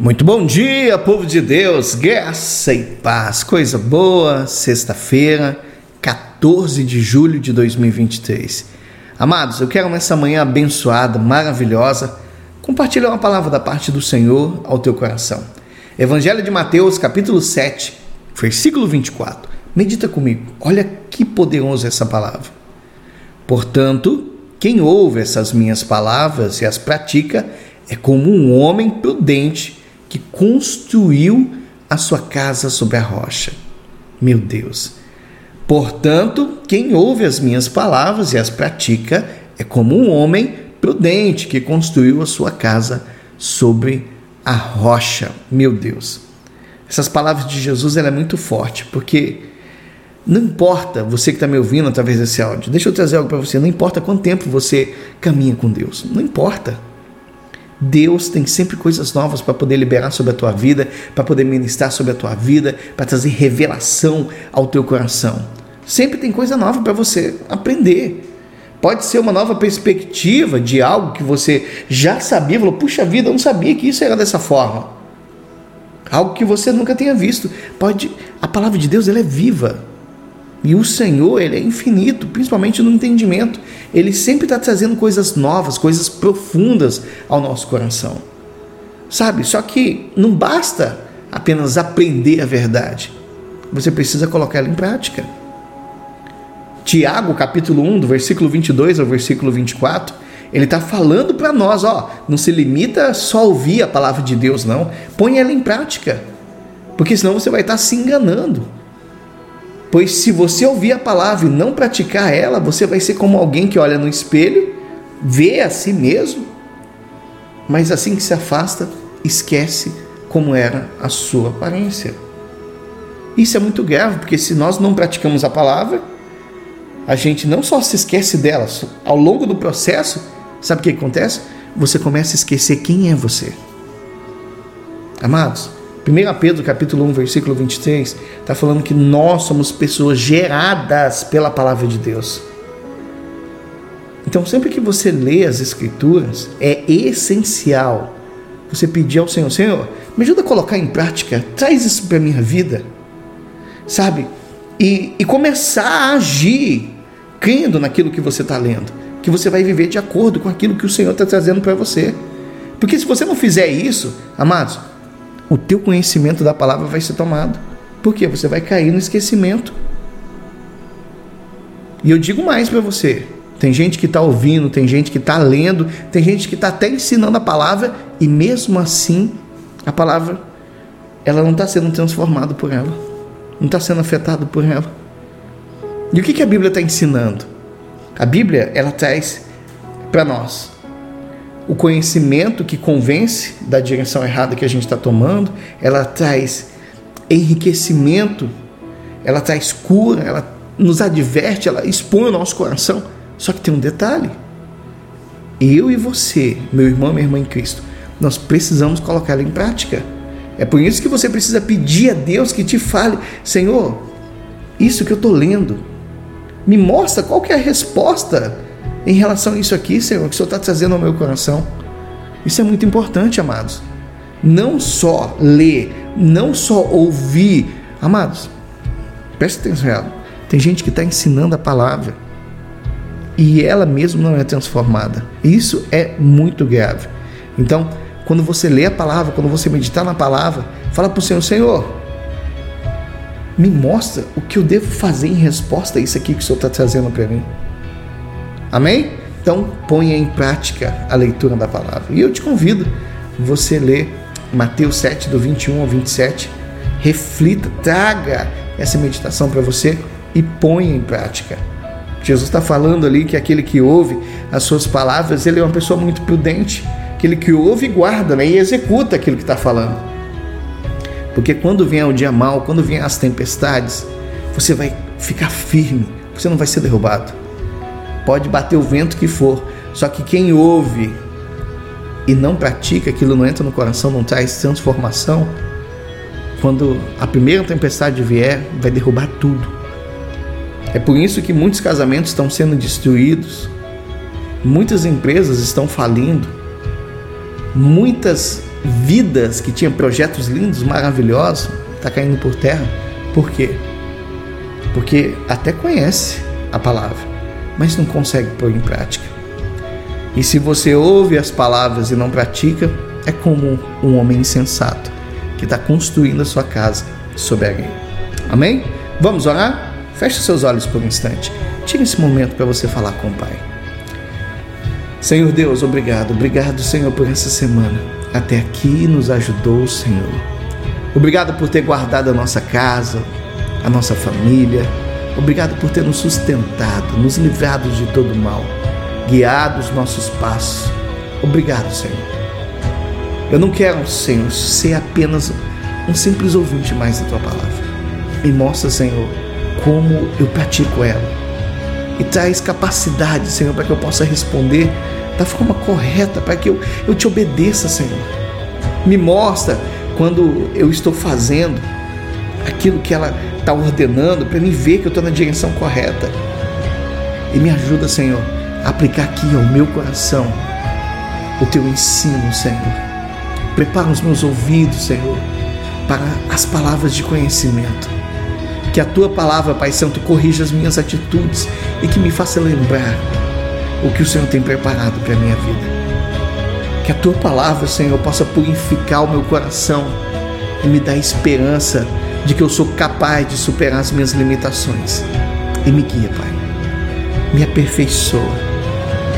Muito bom dia, povo de Deus, graça e paz, coisa boa, sexta-feira, 14 de julho de 2023. Amados, eu quero nessa manhã abençoada, maravilhosa, compartilhar uma palavra da parte do Senhor ao teu coração. Evangelho de Mateus, capítulo 7, versículo 24. Medita comigo, olha que poderosa essa palavra. Portanto, quem ouve essas minhas palavras e as pratica é como um homem prudente que construiu a sua casa sobre a rocha. Meu Deus. Portanto, quem ouve as minhas palavras e as pratica é como um homem prudente que construiu a sua casa sobre a rocha. Meu Deus. Essas palavras de Jesus ela é muito forte, porque não importa você que está me ouvindo através desse áudio, deixa eu trazer algo para você. Não importa quanto tempo você caminha com Deus, não importa. Deus tem sempre coisas novas para poder liberar sobre a tua vida, para poder ministrar sobre a tua vida, para trazer revelação ao teu coração. Sempre tem coisa nova para você aprender. Pode ser uma nova perspectiva de algo que você já sabia, falou: "Puxa vida, eu não sabia que isso era dessa forma". Algo que você nunca tenha visto. Pode, a palavra de Deus ela é viva. E o Senhor, ele é infinito, principalmente no entendimento. Ele sempre está trazendo coisas novas, coisas profundas ao nosso coração. Sabe? Só que não basta apenas aprender a verdade. Você precisa colocar ela em prática. Tiago, capítulo 1, do versículo 22 ao versículo 24, ele está falando para nós, ó, não se limita só a ouvir a palavra de Deus, não. Põe ela em prática. Porque senão você vai estar tá se enganando. Pois se você ouvir a palavra e não praticar ela, você vai ser como alguém que olha no espelho, vê a si mesmo, mas assim que se afasta, esquece como era a sua aparência. Isso é muito grave, porque se nós não praticamos a palavra, a gente não só se esquece dela, ao longo do processo, sabe o que acontece? Você começa a esquecer quem é você. Amados, 1 Pedro capítulo 1, versículo 23, está falando que nós somos pessoas geradas pela palavra de Deus. Então, sempre que você lê as Escrituras, é essencial você pedir ao Senhor: Senhor, me ajuda a colocar em prática, traz isso para a minha vida, sabe? E, e começar a agir crendo naquilo que você está lendo, que você vai viver de acordo com aquilo que o Senhor está trazendo para você. Porque se você não fizer isso, amados, o teu conhecimento da palavra vai ser tomado. Porque você vai cair no esquecimento. E eu digo mais para você: tem gente que está ouvindo, tem gente que está lendo, tem gente que está até ensinando a palavra e mesmo assim a palavra ela não está sendo transformada por ela, não está sendo afetada por ela. E o que, que a Bíblia está ensinando? A Bíblia ela traz para nós o conhecimento que convence da direção errada que a gente está tomando, ela traz enriquecimento, ela traz cura, ela nos adverte, ela expõe o nosso coração. Só que tem um detalhe: eu e você, meu irmão, minha irmã em Cristo, nós precisamos colocar ela em prática. É por isso que você precisa pedir a Deus que te fale, Senhor, isso que eu estou lendo, me mostra qual que é a resposta em relação a isso aqui, Senhor, que o Senhor está trazendo ao meu coração. Isso é muito importante, amados. Não só ler, não só ouvir. Amados, presta atenção. Tem gente que está ensinando a palavra e ela mesma não é transformada. Isso é muito grave. Então, quando você lê a palavra, quando você meditar na palavra, fala para o Senhor: Senhor, me mostra o que eu devo fazer em resposta a isso aqui que o Senhor está trazendo para mim. Amém? Então ponha em prática a leitura da palavra. E eu te convido você ler Mateus 7, do 21 ao 27. Reflita, traga essa meditação para você e ponha em prática. Jesus está falando ali que aquele que ouve as suas palavras, ele é uma pessoa muito prudente. Aquele que ouve e guarda né, e executa aquilo que está falando. Porque quando vier o dia mal, quando vier as tempestades, você vai ficar firme, você não vai ser derrubado. Pode bater o vento que for, só que quem ouve e não pratica, aquilo não entra no coração, não traz transformação, quando a primeira tempestade vier, vai derrubar tudo. É por isso que muitos casamentos estão sendo destruídos, muitas empresas estão falindo, muitas vidas que tinham projetos lindos, maravilhosos, está caindo por terra. Por quê? Porque até conhece a palavra, mas não consegue pôr em prática. E se você ouve as palavras e não pratica, é como um homem insensato que está construindo a sua casa sobre a areia. Amém? Vamos orar? Feche seus olhos por um instante. Tire esse momento para você falar com o Pai. Senhor Deus, obrigado. Obrigado, Senhor, por essa semana. Até aqui nos ajudou, Senhor. Obrigado por ter guardado a nossa casa, a nossa família. Obrigado por ter nos sustentado, nos livrado de todo mal, guiado os nossos passos. Obrigado, Senhor. Eu não quero, Senhor, ser apenas um simples ouvinte mais da tua palavra. Me mostra, Senhor, como eu pratico ela e traz capacidade, Senhor, para que eu possa responder da forma correta, para que eu, eu te obedeça, Senhor. Me mostra quando eu estou fazendo aquilo que ela está ordenando, para me ver que eu estou na direção correta. E me ajuda, Senhor, a aplicar aqui ao meu coração o teu ensino, Senhor. Prepara os meus ouvidos, Senhor, para as palavras de conhecimento que a tua palavra, Pai Santo, corrija as minhas atitudes e que me faça lembrar o que o Senhor tem preparado para a minha vida. Que a tua palavra, Senhor, possa purificar o meu coração e me dar esperança de que eu sou capaz de superar as minhas limitações. E me guia, Pai. Me aperfeiçoa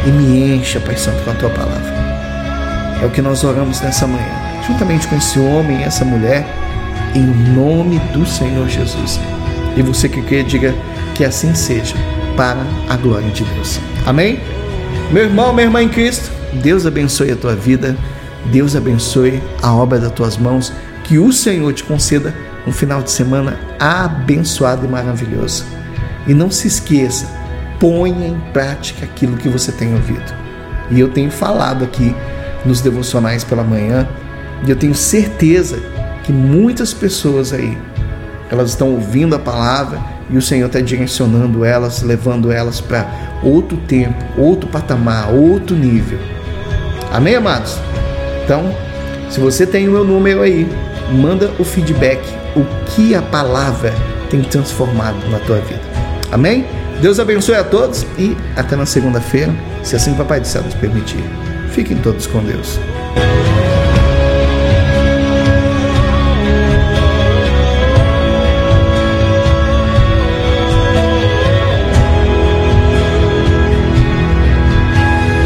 e me encha, Pai Santo, com a tua palavra. É o que nós oramos nessa manhã, juntamente com esse homem e essa mulher, em nome do Senhor Jesus. E você que quer, diga que assim seja, para a glória de Deus. Amém? Meu irmão, minha irmã em Cristo, Deus abençoe a tua vida, Deus abençoe a obra das tuas mãos, que o Senhor te conceda um final de semana abençoado e maravilhoso. E não se esqueça, ponha em prática aquilo que você tem ouvido. E eu tenho falado aqui nos devocionais pela manhã, e eu tenho certeza que muitas pessoas aí elas estão ouvindo a palavra e o Senhor está direcionando elas, levando elas para outro tempo, outro patamar, outro nível. Amém, amados? Então, se você tem o meu número aí, manda o feedback, o que a palavra tem transformado na tua vida. Amém? Deus abençoe a todos e até na segunda-feira, se assim o Papai do Céu nos permitir. Fiquem todos com Deus.